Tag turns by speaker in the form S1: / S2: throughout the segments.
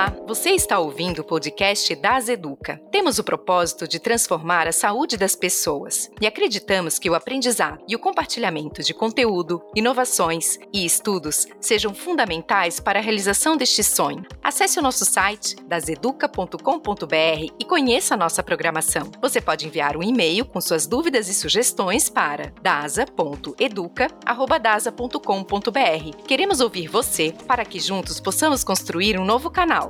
S1: Olá, você está ouvindo o podcast Das Educa. Temos o propósito de transformar a saúde das pessoas e acreditamos que o aprendizado e o compartilhamento de conteúdo, inovações e estudos sejam fundamentais para a realização deste sonho. Acesse o nosso site daseduca.com.br e conheça a nossa programação. Você pode enviar um e-mail com suas dúvidas e sugestões para dasa.educa@dasa.com.br. Queremos ouvir você para que juntos possamos construir um novo canal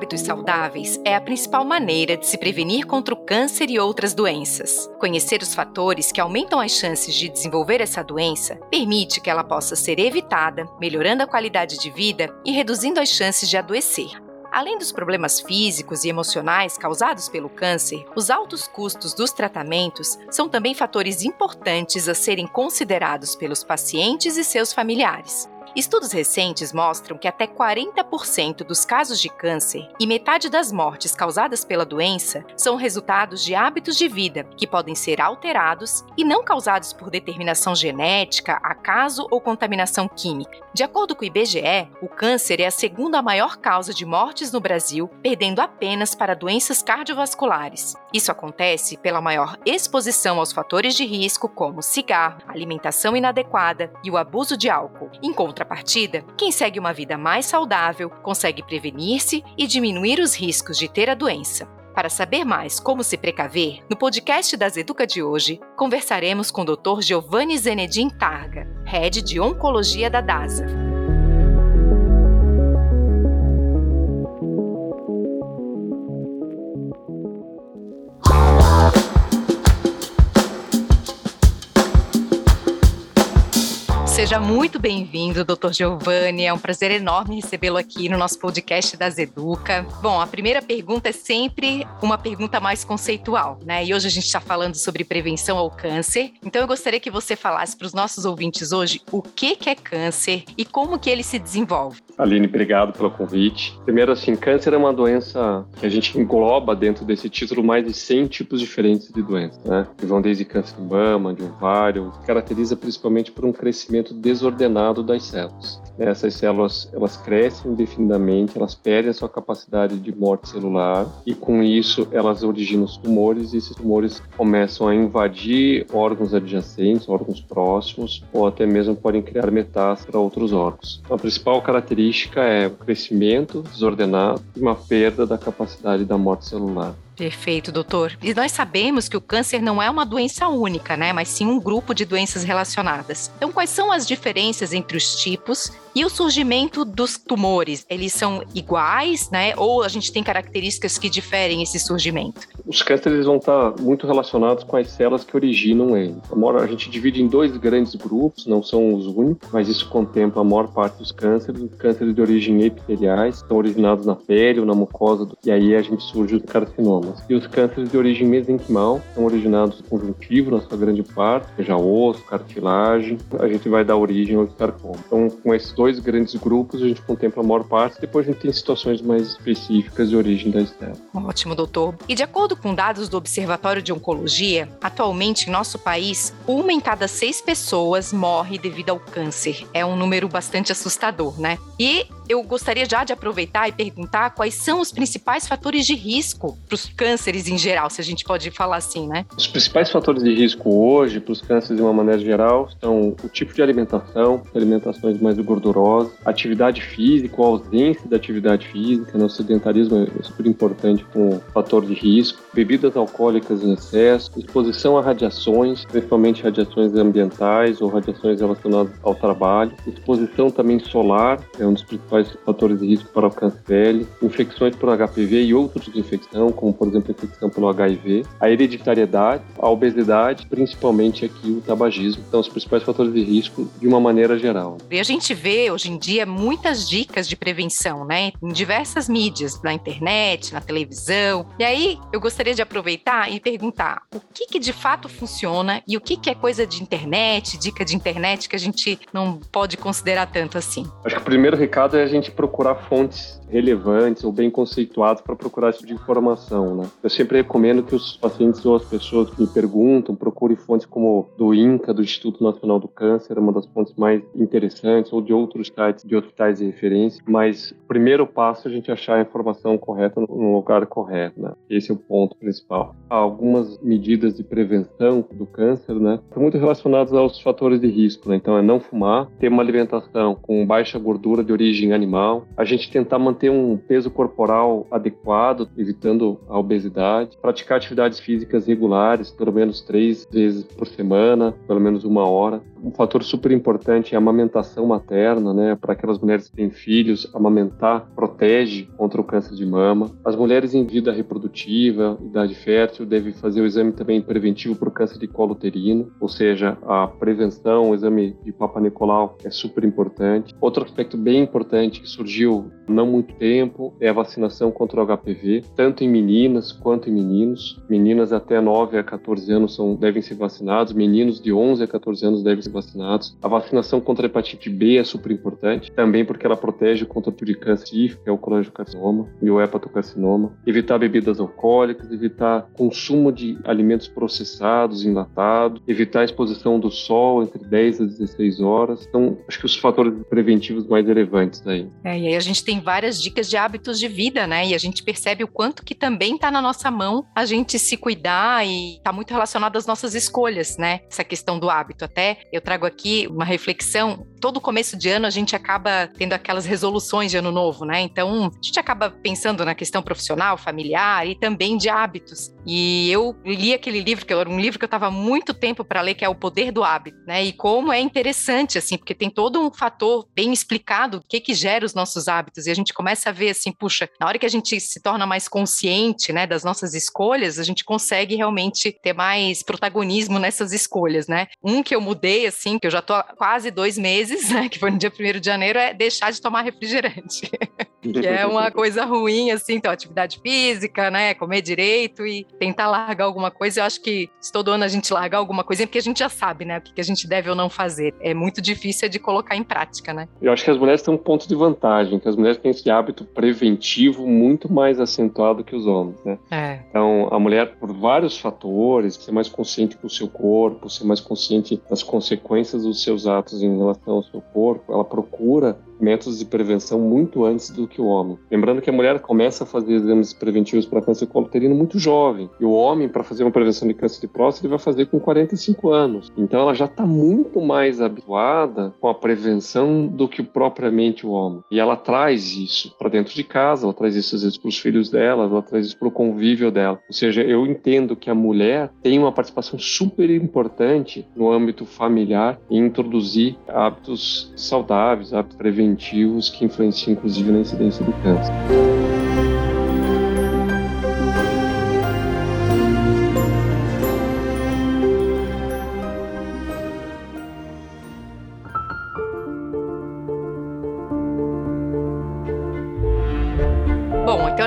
S1: Hábitos saudáveis é a principal maneira de se prevenir contra o câncer e outras doenças. Conhecer os fatores que aumentam as chances de desenvolver essa doença permite que ela possa ser evitada, melhorando a qualidade de vida e reduzindo as chances de adoecer. Além dos problemas físicos e emocionais causados pelo câncer, os altos custos dos tratamentos são também fatores importantes a serem considerados pelos pacientes e seus familiares. Estudos recentes mostram que até 40% dos casos de câncer e metade das mortes causadas pela doença são resultados de hábitos de vida que podem ser alterados e não causados por determinação genética, acaso ou contaminação química. De acordo com o IBGE, o câncer é a segunda maior causa de mortes no Brasil, perdendo apenas para doenças cardiovasculares. Isso acontece pela maior exposição aos fatores de risco como cigarro, alimentação inadequada e o abuso de álcool. Em contrapartida, quem segue uma vida mais saudável consegue prevenir-se e diminuir os riscos de ter a doença. Para saber mais como se precaver, no podcast das Educa de hoje, conversaremos com o Dr. Giovanni Zenedin Targa, Head de Oncologia da DASA. Seja muito bem-vindo, Dr. Giovanni. É um prazer enorme recebê-lo aqui no nosso podcast das Educa. Bom, a primeira pergunta é sempre uma pergunta mais conceitual, né? E hoje a gente está falando sobre prevenção ao câncer. Então eu gostaria que você falasse para os nossos ouvintes hoje o que, que é câncer e como que ele se desenvolve.
S2: Aline, obrigado pelo convite. Primeiro, assim, câncer é uma doença que a gente engloba dentro desse título mais de 100 tipos diferentes de doenças, né? Que vão desde câncer de mama, de ovário, que caracteriza principalmente por um crescimento desordenado das células. Essas células elas crescem indefinidamente, elas perdem a sua capacidade de morte celular e com isso elas originam os tumores e esses tumores começam a invadir órgãos adjacentes, órgãos próximos ou até mesmo podem criar metástases para outros órgãos. Então, a principal característica é o crescimento desordenado e uma perda da capacidade da morte celular.
S1: Perfeito, doutor. E nós sabemos que o câncer não é uma doença única, né? Mas sim um grupo de doenças relacionadas. Então, quais são as diferenças entre os tipos e o surgimento dos tumores? Eles são iguais, né? Ou a gente tem características que diferem esse surgimento?
S2: Os cânceres vão estar muito relacionados com as células que originam ele. A gente divide em dois grandes grupos, não são os únicos, mas isso contempla a maior parte dos cânceres. Os cânceres de origem epiteliais estão originados na pele ou na mucosa, e aí a gente surge o carcinoma sintomas. E os cânceres de origem mesenquimal são originados do conjuntivo, na sua grande parte, seja osso, cartilagem. A gente vai dar origem ao sarcoma. Então, com esses dois grandes grupos, a gente contempla a maior parte. Depois, a gente tem situações mais específicas de origem da célula.
S1: Ótimo, doutor. E de acordo com dados do Observatório de Oncologia, atualmente em nosso país, uma em cada seis pessoas morre devido ao câncer. É um número bastante assustador, né? E eu gostaria já de aproveitar e perguntar quais são os principais fatores de risco para os cânceres em geral, se a gente pode falar assim, né?
S2: Os principais fatores de risco hoje para os cânceres de uma maneira geral são o tipo de alimentação, alimentações mais gordurosas, atividade física, a ausência da atividade física, né? o sedentarismo é super importante como fator de risco, bebidas alcoólicas em excesso, exposição a radiações, principalmente radiações ambientais ou radiações relacionadas ao trabalho, exposição também solar é um dos principais principais fatores de risco para o câncer de pele, infecções por HPV e outros tipos de infecção, como por exemplo a infecção pelo HIV, a hereditariedade, a obesidade, principalmente aqui o tabagismo, então os principais fatores de risco de uma maneira geral.
S1: E a gente vê hoje em dia muitas dicas de prevenção, né, em diversas mídias, na internet, na televisão. E aí eu gostaria de aproveitar e perguntar o que, que de fato funciona e o que, que é coisa de internet, dica de internet que a gente não pode considerar tanto assim.
S2: Acho que o primeiro recado é gente procurar fontes relevantes ou bem conceituadas para procurar esse tipo de informação, né? Eu sempre recomendo que os pacientes ou as pessoas que me perguntam procurem fontes como do INCA, do Instituto Nacional do Câncer, uma das fontes mais interessantes, ou de outros sites de hospitais de referência, mas o primeiro passo é a gente achar a informação correta no lugar correto, né? Esse é o ponto principal. Há algumas medidas de prevenção do câncer, né? Estão muito relacionadas aos fatores de risco, né? Então é não fumar, ter uma alimentação com baixa gordura de origem animal, a gente tentar manter um peso corporal adequado, evitando a obesidade, praticar atividades físicas regulares, pelo menos três vezes por semana, pelo menos uma hora. Um fator super importante é a amamentação materna, né? Para aquelas mulheres que têm filhos, amamentar protege contra o câncer de mama. As mulheres em vida reprodutiva, idade fértil, devem fazer o exame também preventivo para o câncer de colo uterino, ou seja, a prevenção, o exame de Papa Nicolau é super importante. Outro aspecto bem importante que surgiu não muito tempo é a vacinação contra o HPV, tanto em meninas quanto em meninos. Meninas até 9 a 14 anos são, devem ser vacinados, meninos de 11 a 14 anos devem ser vacinados. A vacinação contra a hepatite B é super importante, também porque ela protege contra o tipo de câncer, que é o colangiocarcinoma e o hepatocarcinoma. Evitar bebidas alcoólicas, evitar consumo de alimentos processados, enlatados, evitar a exposição do sol entre 10 a 16 horas. Então, acho que os fatores preventivos mais relevantes aí.
S1: É, e aí a gente tem várias dicas de hábitos de vida, né? E a gente percebe o quanto que também está na nossa mão a gente se cuidar e está muito relacionado às nossas escolhas, né? Essa questão do hábito. Até eu trago aqui uma reflexão. Todo começo de ano a gente acaba tendo aquelas resoluções de ano novo, né? Então a gente acaba pensando na questão profissional, familiar e também de hábitos. E eu li aquele livro, que era um livro que eu estava muito tempo para ler, que é O Poder do Hábito, né? E como é interessante, assim, porque tem todo um fator bem explicado do que que gera os nossos hábitos. E a gente começa a ver assim, puxa, na hora que a gente se torna mais consciente, né, das nossas escolhas, a gente consegue realmente ter mais protagonismo nessas escolhas, né? Um que eu mudei, assim, que eu já tô há quase dois meses, né, que foi no dia 1 de janeiro, é deixar de tomar refrigerante. que é uma coisa ruim, assim, então, atividade física, né, comer direito e tentar largar alguma coisa. Eu acho que se todo ano a gente largar alguma coisa, é porque a gente já sabe, né, o que a gente deve ou não fazer. É muito difícil de colocar em prática, né?
S2: Eu acho que as mulheres têm um ponto de vantagem, que as mulheres têm esse hábito preventivo muito mais acentuado que os homens, né?
S1: É.
S2: Então, a mulher, por vários fatores, ser mais consciente com o seu corpo, ser mais consciente das consequências dos seus atos em relação ao seu corpo, ela procura métodos de prevenção muito antes do que o homem. Lembrando que a mulher começa a fazer exames preventivos para câncer coloterino muito jovem, e o homem, para fazer uma prevenção de câncer de próstata, ele vai fazer com 45 anos. Então ela já está muito mais habituada com a prevenção do que propriamente o homem. E ela traz isso para dentro de casa, ela traz isso às vezes para os filhos dela, ela traz isso para o convívio dela. Ou seja, eu entendo que a mulher tem uma participação super importante no âmbito familiar em introduzir hábitos saudáveis, hábitos preventivos que influenciam inclusive na incidência do câncer.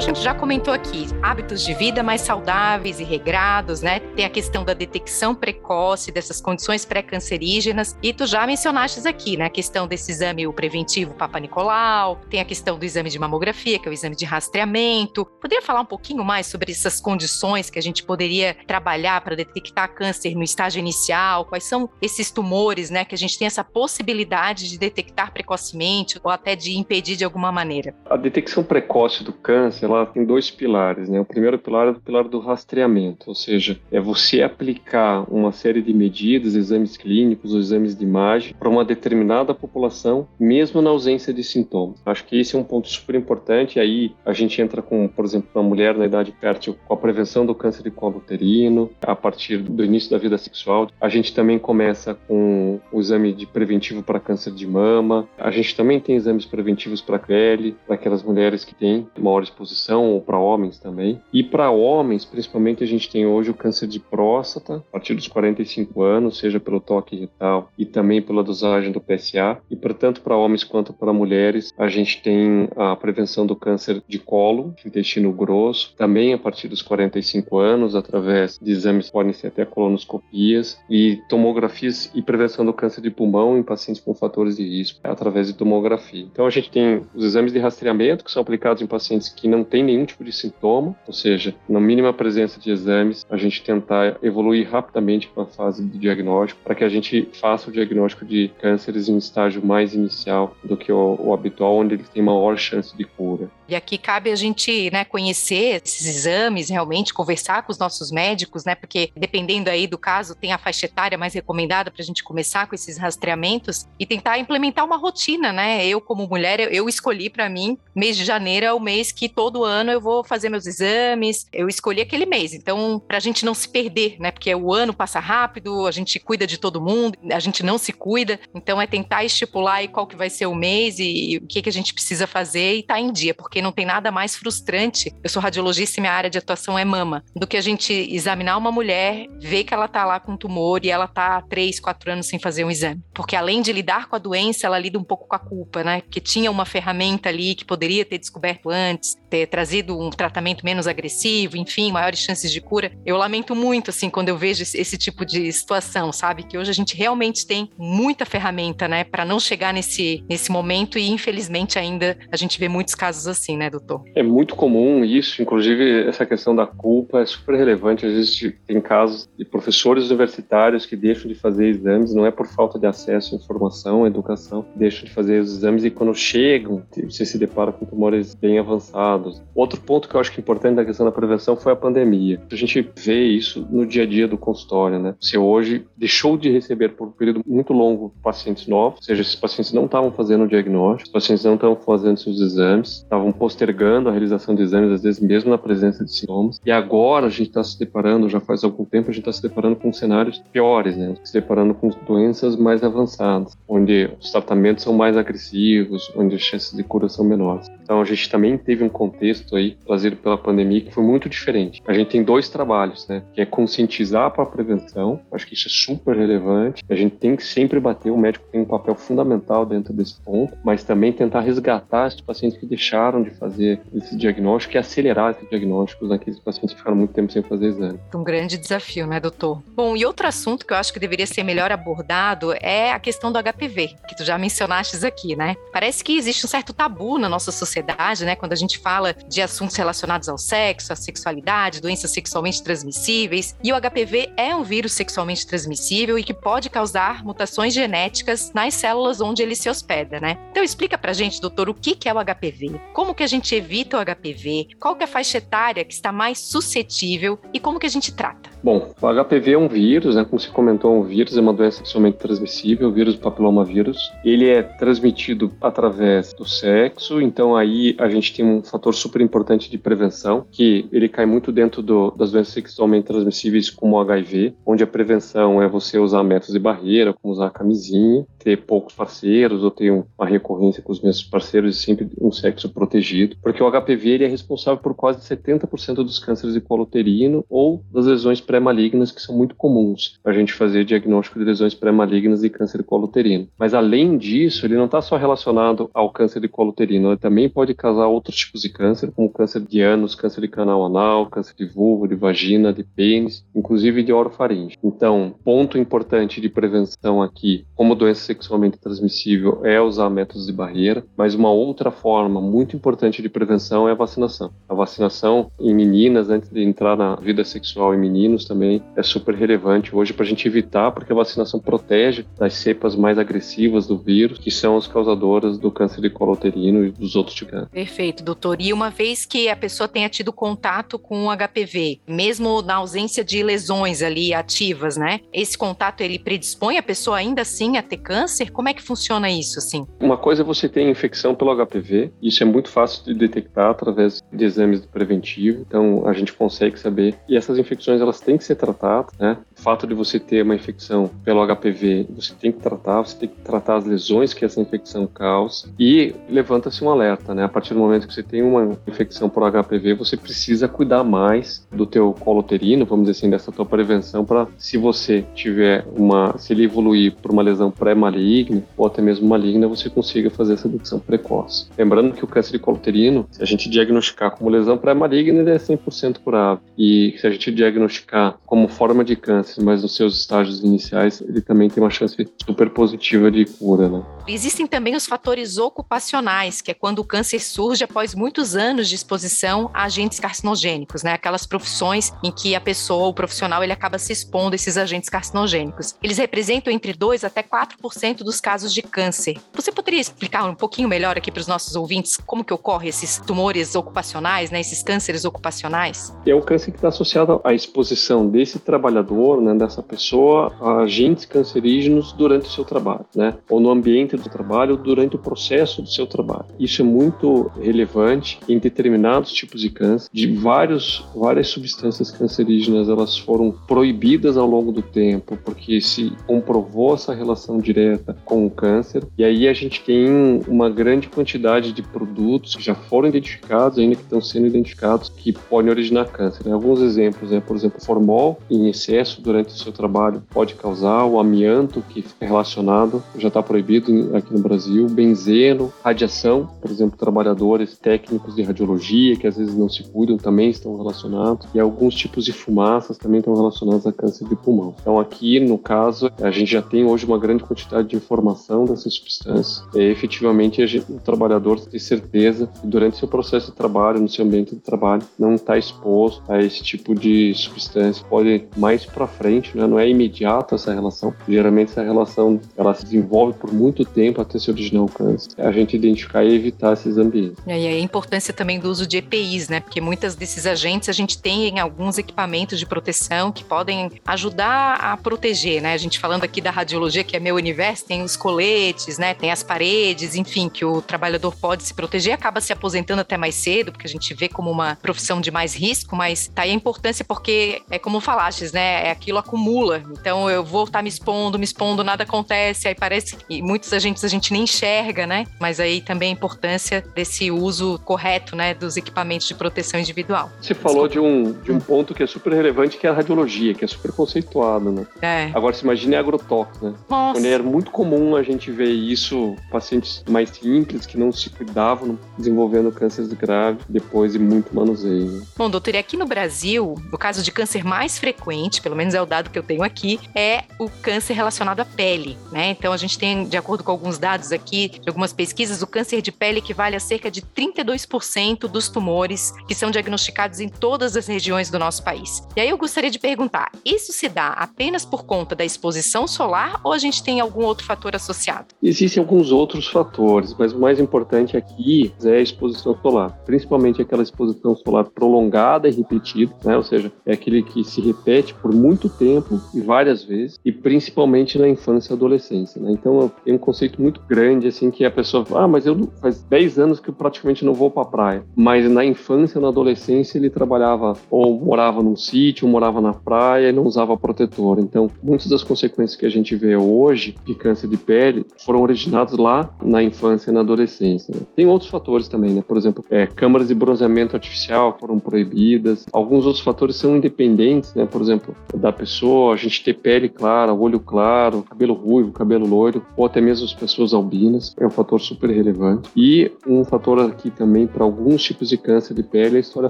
S1: Gente já comentou aqui hábitos de vida mais saudáveis e regrados, né? Tem a questão da detecção precoce dessas condições pré-cancerígenas e tu já mencionaste aqui, né? A questão desse exame o preventivo Papa Nicolau, tem a questão do exame de mamografia, que é o exame de rastreamento. Poderia falar um pouquinho mais sobre essas condições que a gente poderia trabalhar para detectar câncer no estágio inicial? Quais são esses tumores, né, que a gente tem essa possibilidade de detectar precocemente ou até de impedir de alguma maneira?
S2: A detecção precoce do câncer ela tem dois pilares, né? O primeiro pilar é o pilar do rastreamento, ou seja, é você aplicar uma série de medidas, exames clínicos ou exames de imagem para uma determinada população, mesmo na ausência de sintomas. Acho que esse é um ponto super importante. Aí a gente entra com, por exemplo, uma mulher na idade fértil com a prevenção do câncer de colo uterino, a partir do início da vida sexual. A gente também começa com o exame de preventivo para câncer de mama. A gente também tem exames preventivos para pele, para aquelas mulheres que têm maior exposição, ou para homens também. E para homens, principalmente, a gente tem hoje o câncer de próstata, a partir dos 45 anos, seja pelo toque retal e também pela dosagem do PSA. E, portanto, para homens quanto para mulheres, a gente tem a prevenção do câncer de colo, intestino grosso, também a partir dos 45 anos, através de exames podem ser até colonoscopias e tomografias e prevenção do câncer de pulmão em pacientes com fatores de risco através de tomografia. Então a gente tem os exames de rastreamento que são aplicados em pacientes que não têm nenhum tipo de sintoma, ou seja, na mínima presença de exames, a gente tentar evoluir rapidamente para a fase de diagnóstico, para que a gente faça o diagnóstico de cânceres em estágio mais inicial do que o, o habitual, onde ele tem maior chance de cura.
S1: E aqui cabe a gente né, conhecer esses exames, realmente conversar com os nossos médicos, né? Porque dependendo aí do caso, tem a faixa etária mais recomendada para a gente começar com esses rastreamentos e tentar implementar uma rotina, né? Eu, como mulher, eu escolhi para mim, mês de janeiro é o mês que todo ano eu vou fazer meus exames, eu escolhi aquele mês. Então, para a gente não se perder, né? Porque o ano passa rápido, a gente cuida de todo mundo, a gente não se cuida. Então, é tentar estipular aí qual que vai ser o mês e, o que, que a gente precisa fazer e tá em dia, porque não tem nada mais frustrante. Eu sou radiologista e minha área de atuação é mama, do que a gente examinar uma mulher, ver que ela tá lá com tumor e ela tá há três, quatro anos sem fazer um exame. Porque além de lidar com a doença, ela lida um pouco com a culpa, né? Que tinha uma ferramenta ali que poderia ter descoberto antes, ter trazido um tratamento menos agressivo, enfim, maiores chances de cura. Eu lamento muito, assim, quando eu vejo esse tipo de situação, sabe? Que hoje a gente realmente tem muita ferramenta, né, para não chegar nesse, nesse momento e infelizmente ainda a gente vê muitos casos assim, né, doutor?
S2: É muito comum isso, inclusive essa questão da culpa é super relevante. Às vezes tem casos de professores universitários que deixam de fazer exames, não é por falta de acesso à informação, à educação, deixam de fazer os exames e quando chegam, você se depara com tumores bem avançados. Outro ponto que eu acho que é importante da questão da prevenção foi a pandemia. A gente vê isso no dia a dia do consultório, né? Você hoje deixou de receber por um período muito longo pacientes novos, ou seja, esses pacientes não estavam fazendo o diagnóstico, os pacientes não estavam fazendo seus exames, estavam postergando a realização de exames, às vezes mesmo na presença de sintomas. E agora a gente está se deparando, já faz algum tempo, a gente está se deparando com cenários piores, né? Se deparando com doenças mais avançadas, onde os tratamentos são mais agressivos, onde as chances de cura são menores. Então a gente também teve um contexto aí trazido pela pandemia que foi muito diferente. A gente tem dois trabalhos, né? Que é conscientizar para a prevenção. Acho que isso é super relevante. A gente tem que sempre bater. O médico tem um papel fundamental dentro desse ponto, mas também tentar resgatar esses pacientes que deixaram de fazer esse diagnóstico e acelerar esse diagnóstico naqueles pacientes que ficaram muito tempo sem fazer exame.
S1: Um grande desafio, né, doutor? Bom, e outro assunto que eu acho que deveria ser melhor abordado é a questão do HPV, que tu já mencionaste aqui, né? Parece que existe um certo tabu na nossa sociedade, né, quando a gente fala de assuntos relacionados ao sexo, à sexualidade, doenças sexualmente transmissíveis. E o HPV é um vírus sexualmente transmissível e que pode causar mutações genéticas nas células onde ele se hospeda, né? Então explica pra gente, doutor, o que é o HPV? Como que a gente evita o HPV? Qual que é a faixa etária que está mais suscetível e como que a gente trata?
S2: Bom, o HPV é um vírus, né? Como você comentou, é um vírus, é uma doença sexualmente transmissível, o vírus do papilomavírus. Ele é transmitido através do sexo, então aí a gente tem um fator super importante de prevenção, que ele cai muito dentro do, das doenças sexualmente transmissíveis como o HIV, onde a prevenção é você usar métodos de barreira, como usar camisinha, ter poucos parceiros ou ter uma recorrência com os mesmos parceiros e sempre um sexo protegido, porque o HPV ele é responsável por quase 70% dos cânceres de colo uterino ou das lesões pré-malignas que são muito comuns a gente fazer diagnóstico de lesões pré-malignas e câncer de colo uterino. Mas além disso, ele não está só relacionado ao câncer de colo uterino, ele também pode causar outros tipos de câncer, como câncer de ânus, câncer de canal anal, câncer de vulva, de vagina, de pênis, inclusive de orofaringe. Então, ponto importante de prevenção aqui, como doença sexualmente transmissível é usar métodos de barreira, mas uma outra forma muito importante de prevenção é a vacinação. A vacinação em meninas, antes de entrar na vida sexual em meninos também, é super relevante hoje para a gente evitar, porque a vacinação protege das cepas mais agressivas do vírus, que são as causadoras do câncer de colo uterino e dos outros tipos.
S1: Perfeito, doutor. E uma vez que a pessoa tenha tido contato com o HPV, mesmo na ausência de lesões ali ativas, né? Esse contato ele predispõe a pessoa ainda assim a ter câncer? Como é que funciona isso, assim?
S2: Uma coisa é você ter infecção pelo HPV, isso é muito fácil de detectar através de exames do preventivo, então a gente consegue saber. E essas infecções elas têm que ser tratadas, né? O fato de você ter uma infecção pelo HPV, você tem que tratar, você tem que tratar as lesões que essa infecção causa e levanta-se um alerta, né? A partir do momento que você tem uma infecção por HPV, você precisa cuidar mais do teu colo uterino, vamos dizer assim, dessa tua prevenção para se você tiver uma, se ele evoluir por uma lesão pré-maligna ou até mesmo maligna, você consiga fazer essa detecção precoce. Lembrando que o câncer de colo uterino, se a gente diagnosticar como lesão pré-maligna, ele é 100% curável. E se a gente diagnosticar como forma de câncer, mas nos seus estágios iniciais, ele também tem uma chance super positiva de cura, né?
S1: Existem também os fatores ocupacionais, que é quando o câncer surge após muitos anos de exposição a agentes carcinogênicos, né? Aquelas profissões em que a pessoa, o profissional, ele acaba se expondo a esses agentes carcinogênicos. Eles representam entre 2 até 4% dos casos de câncer. Você poderia explicar um pouquinho melhor aqui para os nossos ouvintes como que ocorre esses tumores ocupacionais, né? Esses cânceres ocupacionais?
S2: É o câncer que está associado à exposição desse trabalhador, né, dessa pessoa, a agentes cancerígenos durante o seu trabalho, né? Ou no ambiente do trabalho, durante o processo do seu trabalho. Isso é muito relevante em determinados tipos de câncer, de vários, várias substâncias cancerígenas, elas foram proibidas ao longo do tempo, porque se comprovou essa relação direta com o câncer, e aí a gente tem uma grande quantidade de produtos que já foram identificados, ainda que estão sendo identificados, que podem originar câncer. Alguns exemplos, né? por exemplo, formol em excesso durante o seu trabalho pode causar, o amianto que é relacionado já está proibido aqui no Brasil, benzeno, radiação, por exemplo, trabalhadores técnicos de radiologia que às vezes não se cuidam também estão relacionados e alguns tipos de fumaças também estão relacionados a câncer de pulmão. Então aqui, no caso, a gente já tem hoje uma grande quantidade de informação dessas substâncias. E, efetivamente, gente, o trabalhador tem certeza que durante seu processo de trabalho, no seu ambiente de trabalho, não está exposto a esse tipo de substância. Pode mais para frente, né? não é imediata essa relação. Geralmente essa relação ela se desenvolve por muito tempo até se originar o câncer. A gente identificar e evitar esses ambientes.
S1: E aí a importância também do uso de EPIs, né? Porque muitas desses agentes a gente tem em alguns equipamentos de proteção que podem ajudar a proteger, né? A gente falando aqui da radiologia, que é meu universo, tem os coletes, né? Tem as paredes, enfim, que o trabalhador pode se proteger, acaba se aposentando até mais cedo, porque a gente vê como uma profissão de mais risco, mas tá aí a importância porque é como falastes, né? É aquilo acumula. Então eu vou estar tá me expondo, me expondo, nada acontece, aí parece e muitos agentes a gente nem enxerga, né? Mas aí também a importância desse uso correto, né, dos equipamentos de proteção individual.
S2: Você falou de um, de um ponto que é super relevante, que é a radiologia, que é super conceituado, né?
S1: É.
S2: Agora, se imagine a agrotóxico, né?
S1: Nossa.
S2: Quando era muito comum a gente ver isso, pacientes mais simples, que não se cuidavam, desenvolvendo cânceres graves, depois de muito manuseio. Né?
S1: Bom, doutor, e aqui no Brasil, o caso de câncer mais frequente, pelo menos é o dado que eu tenho aqui, é o câncer relacionado à pele, né? Então, a gente tem, de acordo com alguns dados aqui, de algumas pesquisas, o câncer de pele equivale a cerca de 32% dos tumores que são diagnosticados em todas as regiões do nosso país. E aí eu gostaria de perguntar: isso se dá apenas por conta da exposição solar ou a gente tem algum outro fator associado?
S2: Existem alguns outros fatores, mas o mais importante aqui é a exposição solar, principalmente aquela exposição solar prolongada e repetida, né? ou seja, é aquele que se repete por muito tempo e várias vezes, e principalmente na infância e adolescência. Né? Então, tem um conceito muito grande, assim, que a pessoa fala, ah, mas eu faz 10 anos que eu praticamente não vou para praia. Mas na infância, na adolescência, ele trabalhava ou morava num sítio, ou morava na praia e não usava protetor. Então, muitas das consequências que a gente vê hoje de câncer de pele foram originadas lá na infância e na adolescência. Né? Tem outros fatores também, né? Por exemplo, é, câmaras de bronzeamento artificial foram proibidas. Alguns outros fatores são independentes, né? Por exemplo, da pessoa, a gente ter pele clara, olho claro, cabelo ruivo, cabelo loiro, ou até mesmo as pessoas albinas, é um fator super relevante. E um fator aqui também para alguns tipos de câncer de pele é a história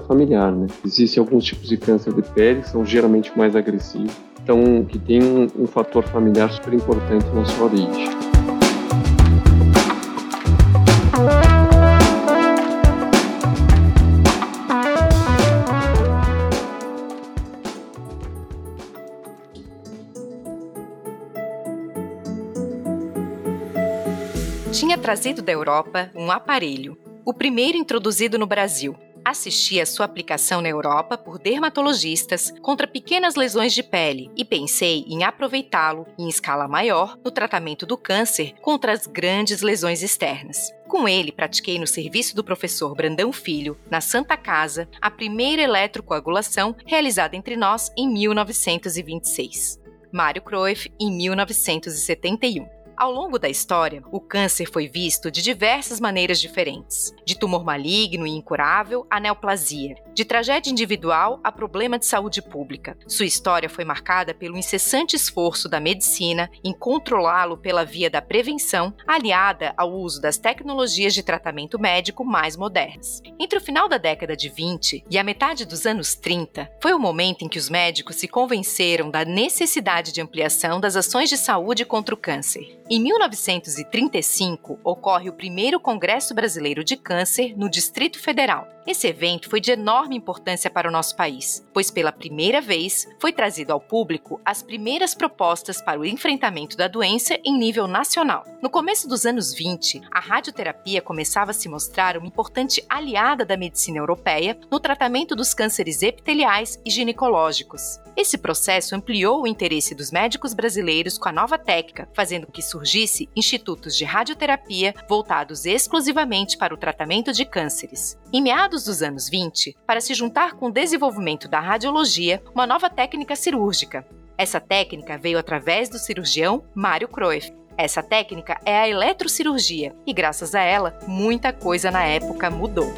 S2: familiar, né? Existem alguns tipos de câncer de pele que são geralmente mais agressivos, então que tem um, um fator familiar super importante na sua origem.
S1: tinha trazido da Europa um aparelho, o primeiro introduzido no Brasil, Assisti a sua aplicação na Europa por dermatologistas contra pequenas lesões de pele e pensei em aproveitá-lo em escala maior no tratamento do câncer contra as grandes lesões externas. Com ele, pratiquei no serviço do professor Brandão Filho, na Santa Casa, a primeira eletrocoagulação realizada entre nós em 1926. Mário Cruyff, em 1971. Ao longo da história, o câncer foi visto de diversas maneiras diferentes, de tumor maligno e incurável à neoplasia, de tragédia individual a problema de saúde pública. Sua história foi marcada pelo incessante esforço da medicina em controlá-lo pela via da prevenção, aliada ao uso das tecnologias de tratamento médico mais modernas. Entre o final da década de 20 e a metade dos anos 30, foi o momento em que os médicos se convenceram da necessidade de ampliação das ações de saúde contra o câncer. Em 1935, ocorre o primeiro Congresso Brasileiro de Câncer no Distrito Federal. Esse evento foi de enorme importância para o nosso país, pois pela primeira vez foi trazido ao público as primeiras propostas para o enfrentamento da doença em nível nacional. No começo dos anos 20, a radioterapia começava a se mostrar uma importante aliada da medicina europeia no tratamento dos cânceres epiteliais e ginecológicos. Esse processo ampliou o interesse dos médicos brasileiros com a nova técnica, fazendo com que surgisse institutos de radioterapia voltados exclusivamente para o tratamento de cânceres. Em meados dos anos 20, para se juntar com o desenvolvimento da radiologia, uma nova técnica cirúrgica. Essa técnica veio através do cirurgião Mário Cruyff. Essa técnica é a eletrocirurgia e, graças a ela, muita coisa na época mudou.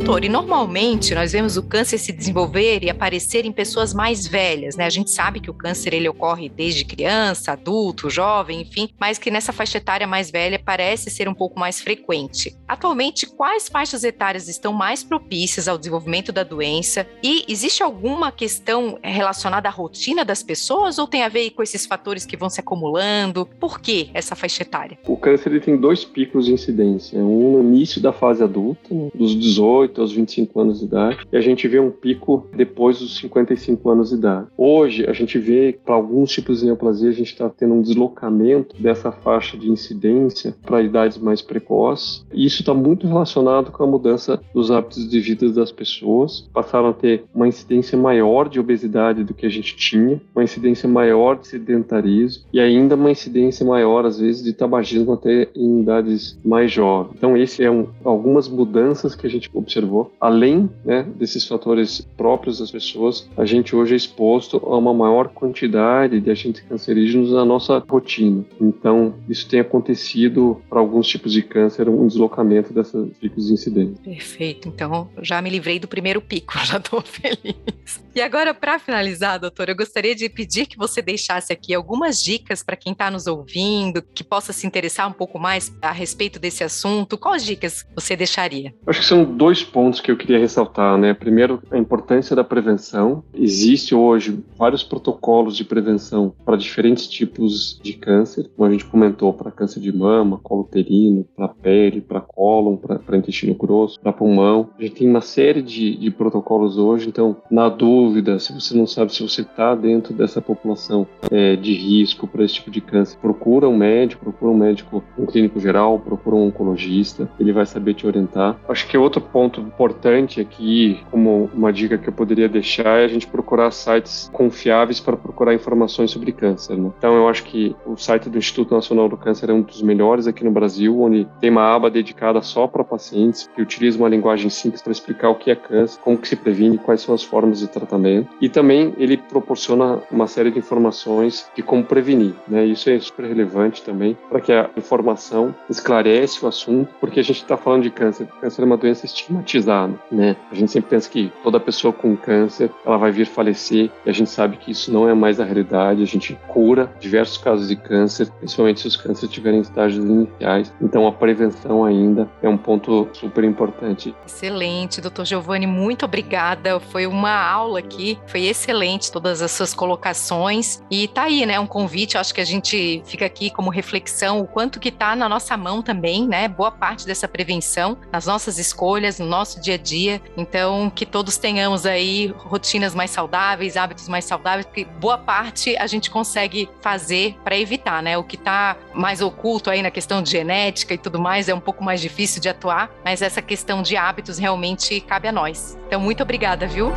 S1: Doutor, e normalmente nós vemos o câncer se desenvolver e aparecer em pessoas mais velhas, né? A gente sabe que o câncer ele ocorre desde criança, adulto, jovem, enfim, mas que nessa faixa etária mais velha parece ser um pouco mais frequente. Atualmente, quais faixas etárias estão mais propícias ao desenvolvimento da doença? E existe alguma questão relacionada à rotina das pessoas ou tem a ver com esses fatores que vão se acumulando? Por que essa faixa etária?
S2: O câncer ele tem dois picos de incidência, um no início da fase adulta, dos 18 18 aos 25 anos de idade, e a gente vê um pico depois dos 55 anos de idade. Hoje, a gente vê para alguns tipos de neoplasia, a gente está tendo um deslocamento dessa faixa de incidência para idades mais precoces, e isso está muito relacionado com a mudança dos hábitos de vida das pessoas. Passaram a ter uma incidência maior de obesidade do que a gente tinha, uma incidência maior de sedentarismo e ainda uma incidência maior, às vezes, de tabagismo até em idades mais jovens. Então, esse é um, algumas mudanças que a gente observa observou, além né, desses fatores próprios das pessoas, a gente hoje é exposto a uma maior quantidade de agentes cancerígenos na nossa rotina. Então, isso tem acontecido para alguns tipos de câncer, um deslocamento desses picos de incidência.
S1: Perfeito. Então, já me livrei do primeiro pico, já estou feliz. E agora, para finalizar, doutor, eu gostaria de pedir que você deixasse aqui algumas dicas para quem está nos ouvindo, que possa se interessar um pouco mais a respeito desse assunto. Quais dicas você deixaria?
S2: Acho que são dois pontos que eu queria ressaltar, né? Primeiro, a importância da prevenção. Existe hoje vários protocolos de prevenção para diferentes tipos de câncer, como a gente comentou, para câncer de mama, colo uterino, para pele, para cólon, para intestino grosso, para pulmão. A gente tem uma série de, de protocolos hoje, então, na dúvida, se você não sabe se você está dentro dessa população é, de risco para esse tipo de câncer, procura um médico, procura um médico, um clínico geral, procura um oncologista, ele vai saber te orientar. Acho que outro ponto ponto importante aqui, como uma dica que eu poderia deixar, é a gente procurar sites confiáveis para procurar informações sobre câncer. Né? Então, eu acho que o site do Instituto Nacional do Câncer é um dos melhores aqui no Brasil, onde tem uma aba dedicada só para pacientes, que utiliza uma linguagem simples para explicar o que é câncer, como que se previne, quais são as formas de tratamento. E também ele proporciona uma série de informações de como prevenir. Né? Isso é super relevante também para que a informação esclarece o assunto, porque a gente está falando de câncer. Câncer é uma doença estigmatizada né? A gente sempre pensa que toda pessoa com câncer, ela vai vir falecer, e a gente sabe que isso não é mais a realidade. A gente cura diversos casos de câncer, principalmente se os cânceres estiverem em estágios iniciais. Então, a prevenção ainda é um ponto super importante.
S1: Excelente, doutor Giovanni, muito obrigada. Foi uma aula aqui. Foi excelente todas as suas colocações. E tá aí, né? Um convite, acho que a gente fica aqui como reflexão o quanto que tá na nossa mão também, né? Boa parte dessa prevenção nas nossas escolhas, no nosso dia a dia. Então, que todos tenhamos aí rotinas mais saudáveis, hábitos mais saudáveis, porque boa parte a gente consegue fazer para evitar, né? O que tá mais oculto aí na questão de genética e tudo mais é um pouco mais difícil de atuar, mas essa questão de hábitos realmente cabe a nós. Então, muito obrigada, viu?